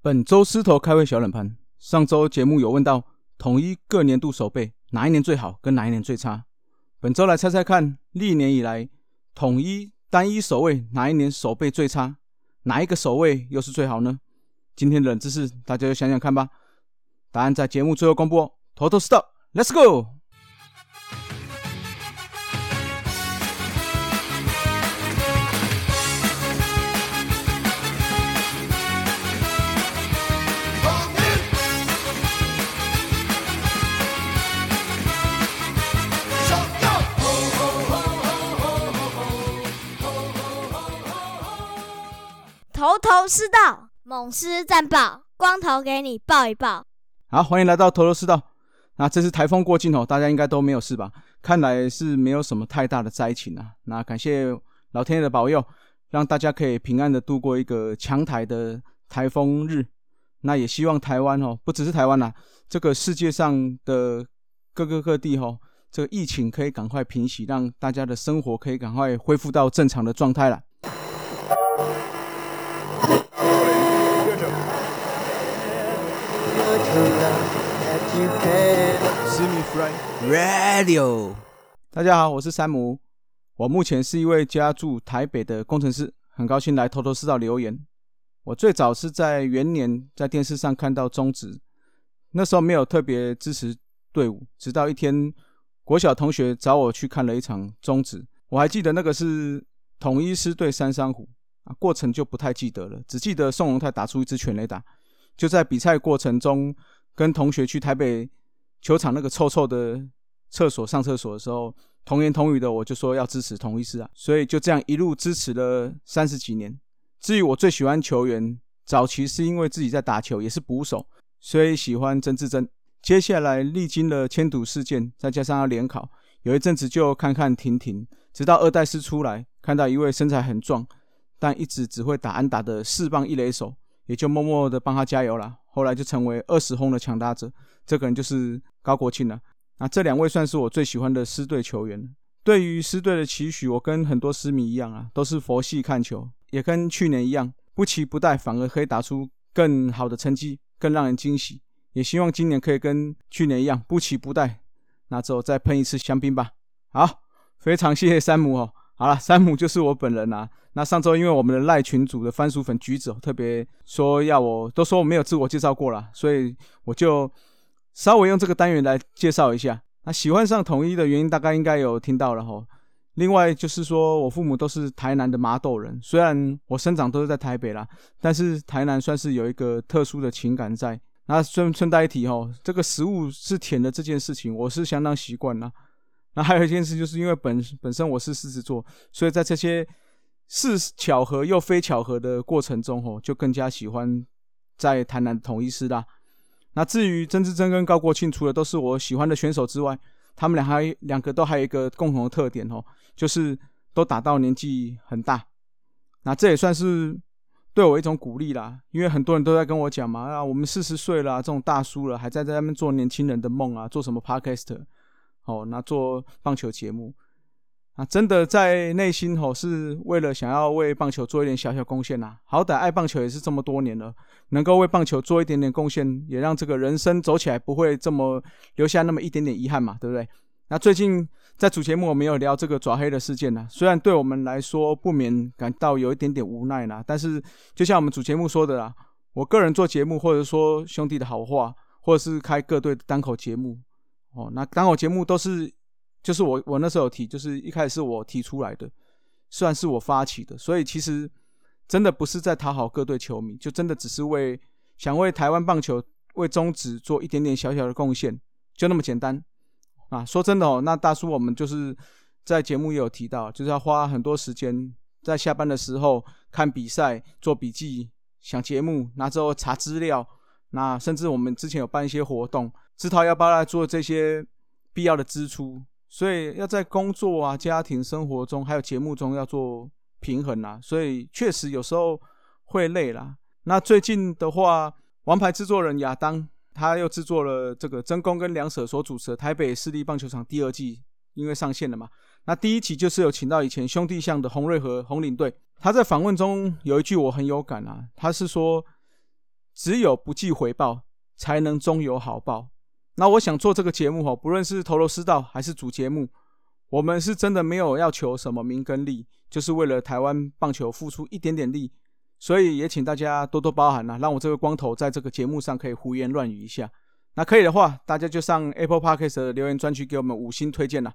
本周狮头开会小冷盘。上周节目有问到统一各年度守备哪一年最好，跟哪一年最差。本周来猜猜看，历年以来统一单一守卫哪一年守备最差，哪一个守卫又是最好呢？今天的冷知识，大家就想想看吧。答案在节目最后公布哦。头头是道，Let's go。头头是道，猛狮战报，光头给你报一报。好，欢迎来到头头是道。那这次台风过境哦，大家应该都没有事吧？看来是没有什么太大的灾情啊。那感谢老天爷的保佑，让大家可以平安的度过一个强台的台风日。那也希望台湾哦，不只是台湾啦，这个世界上的各个各地哦，这个疫情可以赶快平息，让大家的生活可以赶快恢复到正常的状态了。Radio，大家好，我是山姆。我目前是一位家住台北的工程师，很高兴来头头是道留言。我最早是在元年在电视上看到中职，那时候没有特别支持队伍，直到一天国小同学找我去看了一场中职，我还记得那个是统一师对三山虎啊，过程就不太记得了，只记得宋荣泰打出一支全垒打。就在比赛过程中，跟同学去台北球场那个臭臭的厕所上厕所的时候，同言同语的我就说要支持同一师啊，所以就这样一路支持了三十几年。至于我最喜欢球员，早期是因为自己在打球，也是捕手，所以喜欢曾志珍。接下来历经了迁赌事件，再加上要联考，有一阵子就看看婷婷，直到二代师出来，看到一位身材很壮，但一直只会打安打的四棒一垒手。也就默默的帮他加油了。后来就成为二十轰的强大者，这个人就是高国庆了。那这两位算是我最喜欢的师队球员。对于师队的期许，我跟很多师迷一样啊，都是佛系看球，也跟去年一样，不期不待，反而可以打出更好的成绩，更让人惊喜。也希望今年可以跟去年一样，不期不待，那之后再喷一次香槟吧。好，非常谢谢山姆哦。好了，山姆就是我本人啊。那上周因为我们的赖群主的番薯粉橘子特别说要我，都说我没有自我介绍过了，所以我就稍微用这个单元来介绍一下。那喜欢上统一的原因，大概应该有听到了哈。另外就是说我父母都是台南的麻豆人，虽然我生长都是在台北啦，但是台南算是有一个特殊的情感在。那顺顺带一提哈，这个食物是甜的这件事情，我是相当习惯了。那还有一件事，就是因为本本身我是狮子座，所以在这些是巧合又非巧合的过程中，吼，就更加喜欢在台南统一师啦。那至于曾志珍跟高国庆，除了都是我喜欢的选手之外，他们俩还两个都还有一个共同的特点，吼，就是都打到年纪很大。那这也算是对我一种鼓励啦，因为很多人都在跟我讲嘛，啊，我们四十岁了，这种大叔了，还在在那边做年轻人的梦啊，做什么 podcast。哦，那做棒球节目，啊，真的在内心吼是为了想要为棒球做一点小小贡献呐。好歹爱棒球也是这么多年了，能够为棒球做一点点贡献，也让这个人生走起来不会这么留下那么一点点遗憾嘛，对不对？那最近在主节目我们有聊这个爪黑的事件呢，虽然对我们来说不免感到有一点点无奈啦，但是就像我们主节目说的啦，我个人做节目或者说兄弟的好话，或者是开各队的单口节目。哦，那刚好节目都是，就是我我那时候有提，就是一开始是我提出来的，算是我发起的，所以其实真的不是在讨好各队球迷，就真的只是为想为台湾棒球为中职做一点点小小的贡献，就那么简单啊。说真的哦，那大叔我们就是在节目也有提到，就是要花很多时间在下班的时候看比赛、做笔记、想节目，那之后查资料，那甚至我们之前有办一些活动。自掏腰包来做这些必要的支出，所以要在工作啊、家庭生活中，还有节目中要做平衡啦。所以确实有时候会累啦。那最近的话，王牌制作人亚当他又制作了这个真公跟梁舍所主持的台北市立棒球场第二季，因为上线了嘛。那第一期就是有请到以前兄弟象的洪瑞和洪领队，他在访问中有一句我很有感啊，他是说。只有不计回报，才能终有好报。那我想做这个节目哈，不论是头头是道还是主节目，我们是真的没有要求什么名跟利，就是为了台湾棒球付出一点点力。所以也请大家多多包涵呐，让我这个光头在这个节目上可以胡言乱语一下。那可以的话，大家就上 Apple Podcast 的留言专区给我们五星推荐啦。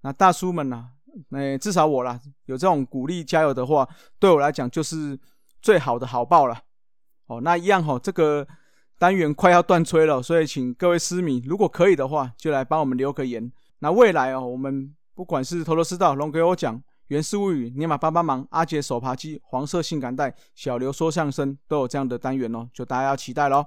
那大叔们呐，那至少我啦，有这种鼓励加油的话，对我来讲就是最好的好报了。哦，那一样哈，这个单元快要断吹了，所以请各位私迷，如果可以的话，就来帮我们留个言。那未来哦，我们不管是头头是道，龙给我讲。原氏物语、尼玛帮帮忙、阿杰手扒鸡、黄色性感带、小刘说相声，都有这样的单元哦，就大家要期待喽。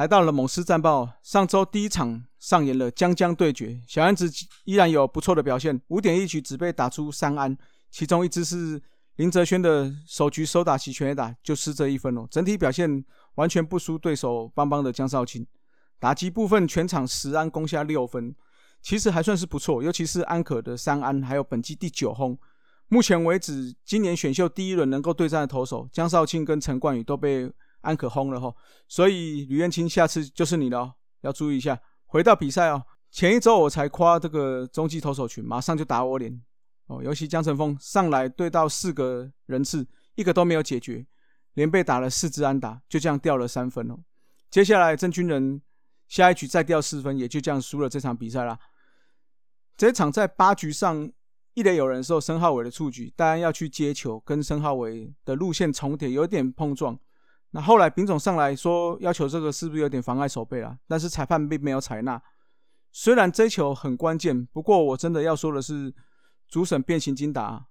来到了猛狮战报。上周第一场上演了将将对决，小安子依然有不错的表现，五点一局只被打出三安，其中一支是林哲轩的首局收打起全垒打，就失这一分哦。整体表现完全不输对手邦邦的江少庆，打击部分全场十安攻下六分，其实还算是不错，尤其是安可的三安，还有本季第九轰。目前为止，今年选秀第一轮能够对战的投手江少庆跟陈冠宇都被。安可轰了哈，所以吕彦青下次就是你了，要注意一下。回到比赛哦，前一周我才夸这个中继投手群，马上就打我脸哦。尤其江晨峰上来对到四个人次，一个都没有解决，连被打了四支安打，就这样掉了三分哦。接下来郑军人下一局再掉四分，也就这样输了这场比赛啦。这场在八局上一垒有人的时候，申浩伟的出局，当然要去接球，跟申浩伟的路线重叠，有点碰撞。那后来丙总上来说要求这个是不是有点妨碍守备啊？但是裁判并没有采纳。虽然这球很关键，不过我真的要说的是，主审变形金打。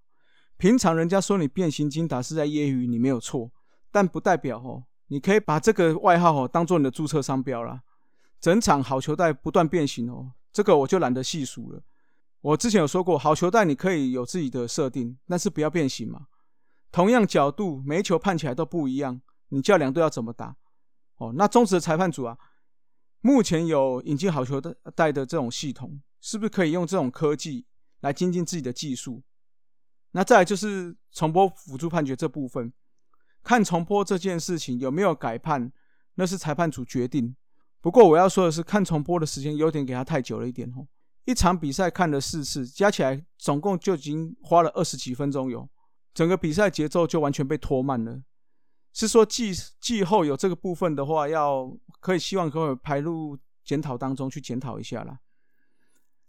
平常人家说你变形金打是在揶揄你没有错，但不代表哦，你可以把这个外号哦当做你的注册商标啦。整场好球带不断变形哦，这个我就懒得细数了。我之前有说过，好球带你可以有自己的设定，但是不要变形嘛。同样角度，每一球判起来都不一样。你叫两队要怎么打？哦，那中职的裁判组啊，目前有引进好球的带的这种系统，是不是可以用这种科技来精进自己的技术？那再来就是重播辅助判决这部分，看重播这件事情有没有改判，那是裁判组决定。不过我要说的是，看重播的时间有点给他太久了一点哦。一场比赛看了四次，加起来总共就已经花了二十几分钟，有整个比赛节奏就完全被拖慢了。是说季季后有这个部分的话，要可以希望可以排入检讨当中去检讨一下啦。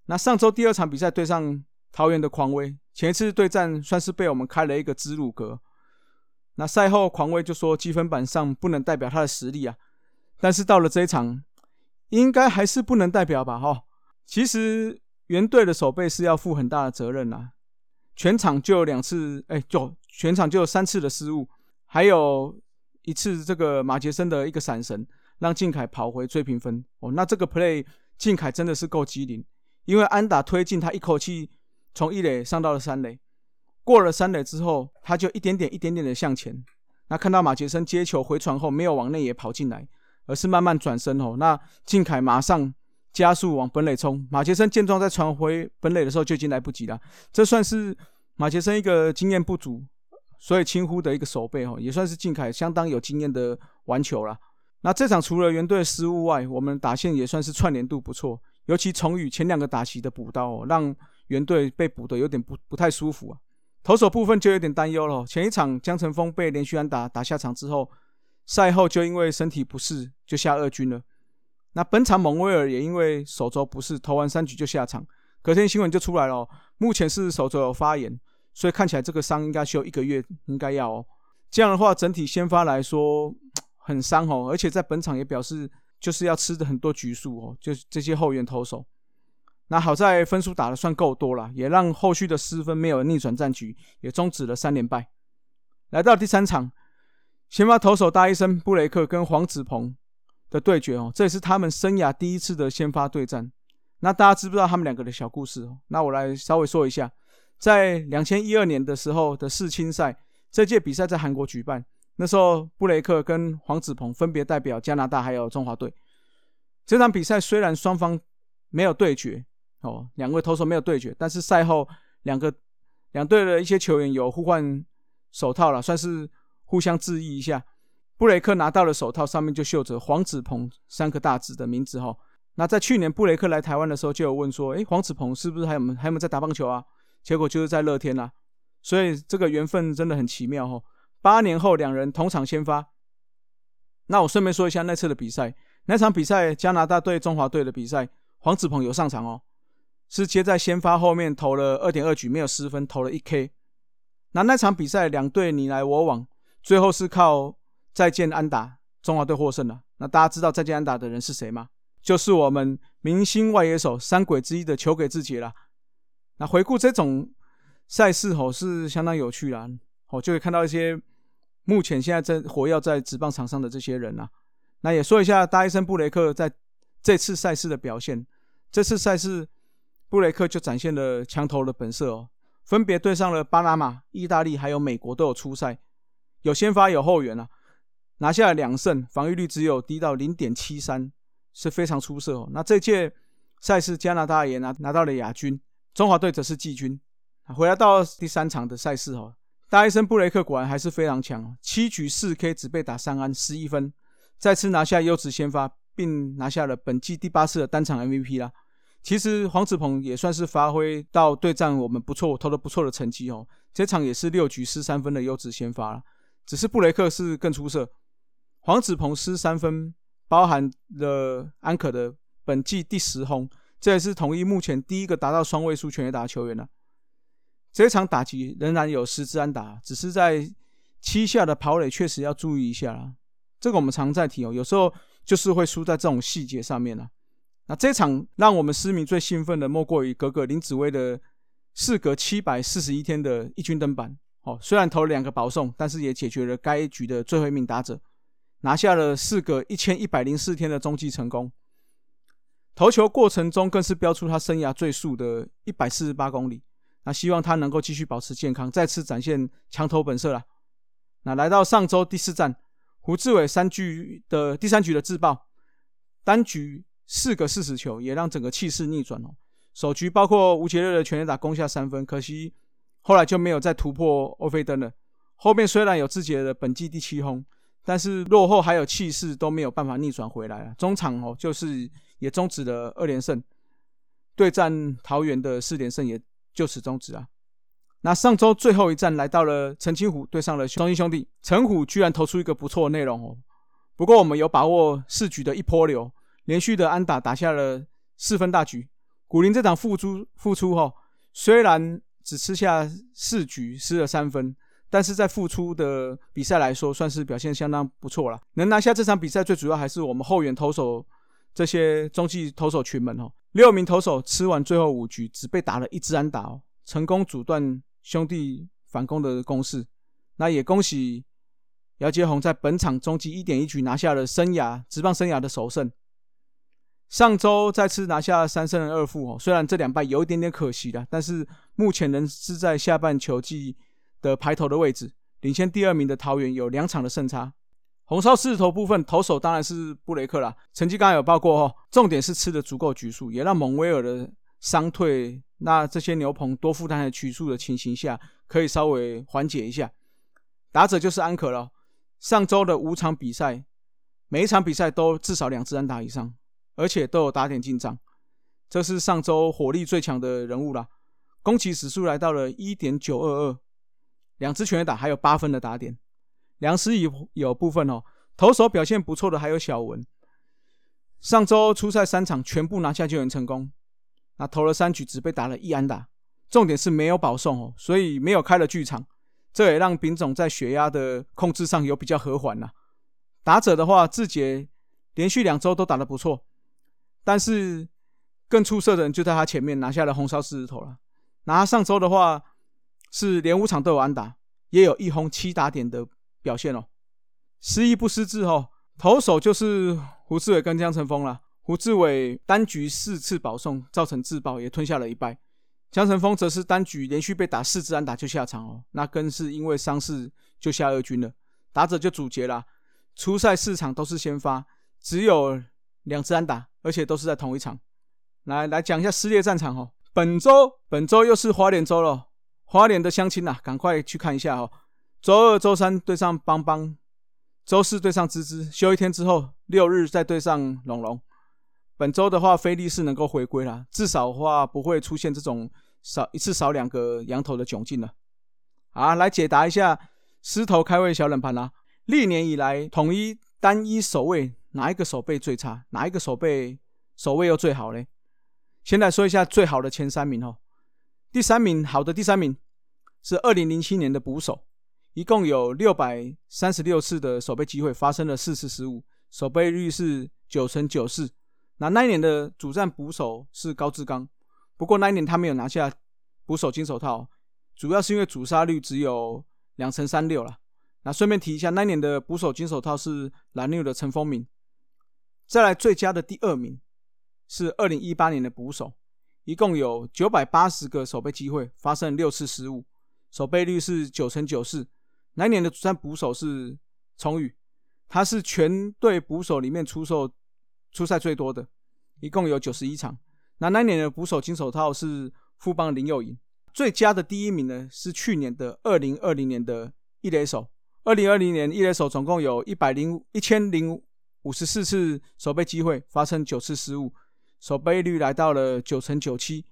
那上周第二场比赛对上桃园的狂威，前一次对战算是被我们开了一个支路格。那赛后狂威就说积分板上不能代表他的实力啊，但是到了这一场，应该还是不能代表吧？哈，其实原队的守备是要负很大的责任呐，全场就有两次，哎，就全场就有三次的失误。还有一次，这个马杰森的一个闪神，让靖凯跑回追平分。哦，那这个 play 靖凯真的是够机灵，因为安打推进他一口气从一垒上到了三垒，过了三垒之后，他就一点点、一点点的向前。那看到马杰森接球回传后，没有往内野跑进来，而是慢慢转身哦。那靖凯马上加速往本垒冲，马杰森见状在传回本垒的时候就已经来不及了。这算是马杰森一个经验不足。所以轻忽的一个守备哦，也算是靖凯相当有经验的玩球了。那这场除了原队失误外，我们打线也算是串联度不错。尤其崇宇前两个打席的补刀哦，让原队被补的有点不不太舒服啊。投手部分就有点担忧了。前一场江晨峰被连续安打打下场之后，赛后就因为身体不适就下二军了。那本场蒙威尔也因为手肘不适，投完三局就下场。隔天新闻就出来了，目前是手肘有发炎。所以看起来这个伤应该需要一个月，应该要哦。这样的话，整体先发来说很伤哦，而且在本场也表示就是要吃的很多局数哦，就是这些后援投手。那好在分数打的算够多了，也让后续的失分没有逆转战局，也终止了三连败。来到第三场，先发投手大医生布雷克跟黄子鹏的对决哦，这也是他们生涯第一次的先发对战。那大家知不知道他们两个的小故事？那我来稍微说一下，在两千一二年的时候的世青赛，这届比赛在韩国举办，那时候布雷克跟黄子鹏分别代表加拿大还有中华队。这场比赛虽然双方没有对决哦，两位投手没有对决，但是赛后两个两队的一些球员有互换手套了，算是互相致意一下。布雷克拿到了手套，上面就绣着黄子鹏三个大字的名字哈。那在去年布雷克来台湾的时候，就有问说：“哎，黄子鹏是不是还有还有没有在打棒球啊？”结果就是在乐天啦。所以这个缘分真的很奇妙哈。八年后两人同场先发。那我顺便说一下那次的比赛，那场比赛加拿大对中华队的比赛，黄子鹏有上场哦，是接在先发后面投了二点二局没有失分，投了一 K。那那场比赛两队你来我往，最后是靠。再见安打，中华队获胜了。那大家知道再见安打的人是谁吗？就是我们明星外野手三鬼之一的球给自己了。那回顾这种赛事吼是相当有趣啦，哦就会看到一些目前现在在活跃在职棒场上的这些人啊。那也说一下大医生布雷克在这次赛事的表现。这次赛事布雷克就展现了墙头的本色哦，分别对上了巴拿马、意大利还有美国都有出赛，有先发有后援啊。拿下两胜，防御率只有低到零点七三，是非常出色哦。那这届赛事加拿大也拿拿到了亚军，中华队则是季军。回来到第三场的赛事哦，大医生布雷克果然还是非常强哦，七局四 K 只被打三安十一分，再次拿下优质先发，并拿下了本季第八次的单场 MVP 啦。其实黄子鹏也算是发挥到对战我们不错，投的不错的成绩哦。这场也是六局失三分的优质先发了，只是布雷克是更出色。黄子鹏失三分，包含了安可的本季第十轰，这也是统一目前第一个达到双位数全垒打球员了。这场打击仍然有十支安打，只是在七下的跑垒确实要注意一下啦。这个我们常在提哦，有时候就是会输在这种细节上面了。那这场让我们市民最兴奋的，莫过于格格林子威的事隔七百四十一天的一军登板。哦，虽然投了两个保送，但是也解决了该局的最后一名打者。拿下了四个一千一百零四天的中继成功，投球过程中更是标出他生涯最速的一百四十八公里。那希望他能够继续保持健康，再次展现强投本色了。那来到上周第四站，胡志伟三局的第三局的自爆，单局四个四十球，也让整个气势逆转哦。首局包括吴杰瑞的全垒打攻下三分，可惜后来就没有再突破欧菲登了。后面虽然有自己的本季第七轰。但是落后还有气势都没有办法逆转回来了，中场哦就是也终止了二连胜，对战桃园的四连胜也就此终止啊。那上周最后一战来到了陈清虎对上了中英兄弟，陈虎居然投出一个不错的内容哦。不过我们有把握四局的一波流，连续的安打打下了四分大局。古林这场付出付出哈，虽然只吃下四局失了三分。但是在复出的比赛来说，算是表现相当不错了。能拿下这场比赛，最主要还是我们后援投手这些中继投手群们哦。六名投手吃完最后五局，只被打了一支安打哦，成功阻断兄弟反攻的攻势。那也恭喜姚杰宏在本场中继一点一局拿下了生涯职棒生涯的首胜。上周再次拿下三胜二负哦，虽然这两败有一点点可惜了，但是目前仍是在下半球季。的排头的位置，领先第二名的桃园有两场的胜差。红烧狮子头部分投手当然是布雷克啦，成绩刚刚有报过哦。重点是吃的足够局数，也让蒙威尔的伤退，那这些牛棚多负担的局数的情形下，可以稍微缓解一下。打者就是安可了。上周的五场比赛，每一场比赛都至少两支安打以上，而且都有打点进账，这是上周火力最强的人物啦。攻击指数来到了一点九二二。两支全垒打，还有八分的打点。梁思有有部分哦，投手表现不错的还有小文。上周初赛三场全部拿下救援成功，那投了三局只被打了一安打，重点是没有保送哦，所以没有开了剧场，这也让丙总在血压的控制上有比较和缓呐。打者的话，志杰连续两周都打得不错，但是更出色的人就在他前面拿下了红烧狮子头了。拿上周的话。是连五场都有安打，也有一轰七打点的表现哦。失意不失智哦，投手就是胡志伟跟江晨峰啦。胡志伟单局四次保送，造成自爆，也吞下了一败。江晨峰则是单局连续被打四支安打就下场哦，那更是因为伤势就下二军了。打者就阻截啦。初赛四场都是先发，只有两支安打，而且都是在同一场。来来讲一下撕裂战场哦。本周本周又是花莲周了，花莲的乡亲呐，赶快去看一下哦。周二、周三对上邦邦，周四对上芝芝，休一天之后，六日再对上龙龙。本周的话，菲利是能够回归了，至少的话不会出现这种少一次少两个羊头的窘境了。好，来解答一下狮头开胃小冷盘啦。历年以来，统一单一守卫哪一个守备最差？哪一个守备守卫又最好嘞？先来说一下最好的前三名哦。第三名，好的第三名是二零零七年的捕手，一共有六百三十六次的守备机会，发生了四次失误，守备率是九成九四。那那一年的主战捕手是高志刚，不过那一年他没有拿下捕手金手套，主要是因为主杀率只有两成三六了。那顺便提一下，那一年的捕手金手套是蓝牛的陈风明。再来最佳的第二名是二零一八年的捕手，一共有九百八十个守备机会，发生六次失误，守备率是九成九四。那年的主战捕手是崇宇，他是全队捕手里面出售出赛最多的，一共有九十一场。那那年的捕手金手套是富邦林佑颖。最佳的第一名呢是去年的二零二零年的一垒手。二零二零年，一垒手总共有一百零一千零五十四次守备机会，发生九次失误，守备率来到了九成九七。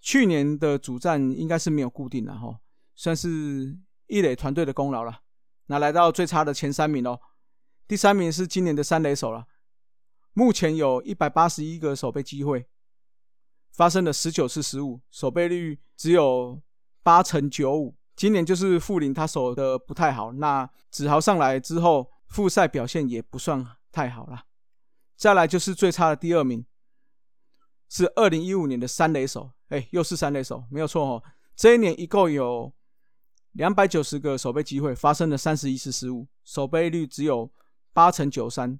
去年的主战应该是没有固定的哈，算是一垒团队的功劳了。那来到最差的前三名哦，第三名是今年的三垒手了，目前有一百八十一个守备机会，发生了十九次失误，守备率只有八成九五。今年就是傅林他守的不太好，那子豪上来之后，复赛表现也不算太好了。再来就是最差的第二名，是二零一五年的三垒手，哎，又是三垒手，没有错哦。这一年一共有两百九十个守备机会，发生了三十一次失误，守备率只有八成九三。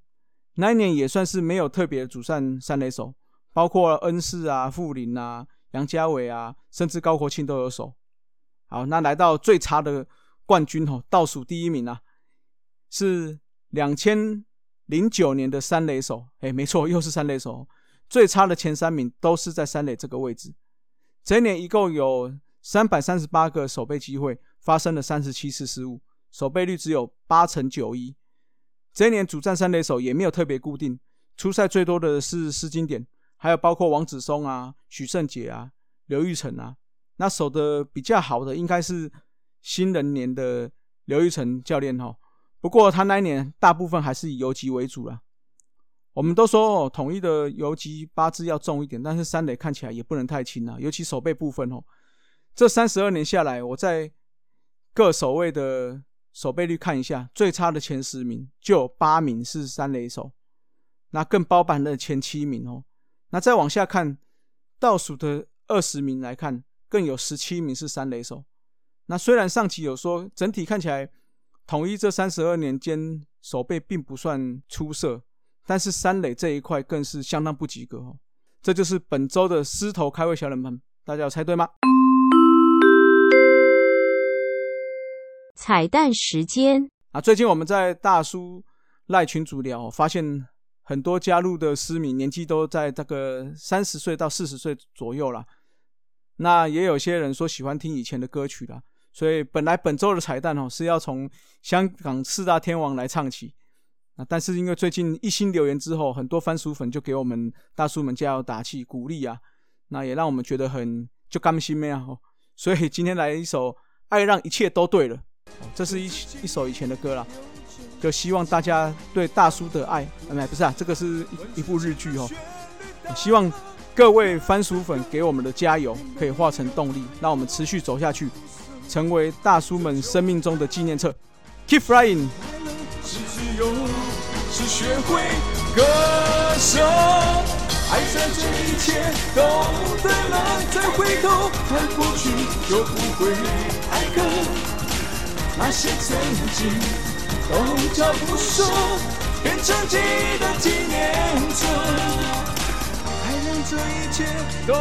那一年也算是没有特别主战三垒手，包括恩师啊、傅林啊、杨家伟啊，甚至高国庆都有守。好，那来到最差的冠军哦，倒数第一名啊，是两千零九年的三垒手。哎，没错，又是三垒手。最差的前三名都是在三垒这个位置。这一年一共有三百三十八个守备机会，发生了三十七次失误，守备率只有八成九一。这一年主战三垒手也没有特别固定，出赛最多的是施金典，还有包括王子松啊、许胜杰啊、刘玉成啊。那守的比较好的应该是新人年的刘玉成教练哈，不过他那一年大部分还是以游击为主啦。我们都说哦，统一的游击八字要重一点，但是三垒看起来也不能太轻啊，尤其守备部分哦。这三十二年下来，我在各守卫的守备率看一下，最差的前十名就有八名是三垒手，那更包办的前七名哦。那再往下看，倒数的二十名来看。更有十七名是三垒手。那虽然上期有说整体看起来统一这三十二年间守备并不算出色，但是三垒这一块更是相当不及格哦。这就是本周的狮头开胃小冷门，大家有猜对吗？彩蛋时间啊！最近我们在大叔赖群主聊，发现很多加入的私民年纪都在这个三十岁到四十岁左右了。那也有些人说喜欢听以前的歌曲啦，所以本来本周的彩蛋哦是要从香港四大天王来唱起，啊但是因为最近一心留言之后，很多番薯粉就给我们大叔们加油打气鼓励啊，那也让我们觉得很就甘心咩啊，所以今天来一首《爱让一切都对了》，这是一一首以前的歌啦，就希望大家对大叔的爱，哎不是啊，这个是一部日剧哦，希望。各位番薯粉给我们的加油，可以化成动力，让我们持续走下去，成为大叔们生命中的纪念册。Keep flying。是自由，是学会割舍，爱在这一切都对了，再回头看过去就不会爱恨。那些曾经都叫不说。变成记忆的纪念册。爱让这一切都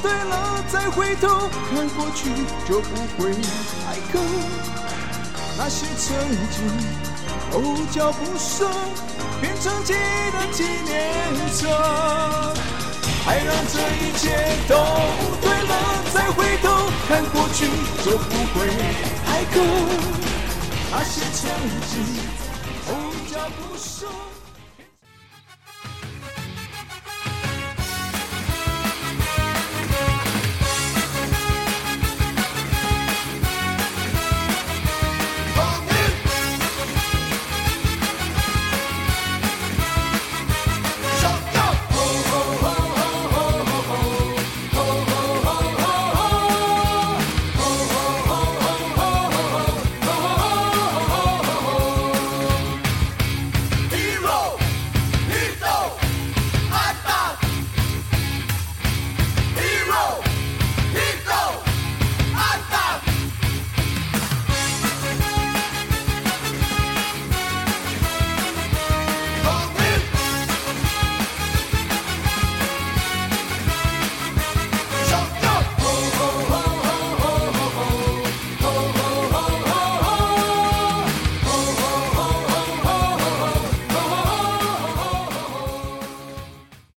对了，再回头看过去就不会爱可那些曾经都叫不舍，变成记忆的纪念册。爱让这一切都对了，再回头看过去就不会爱可那些曾经都叫不说。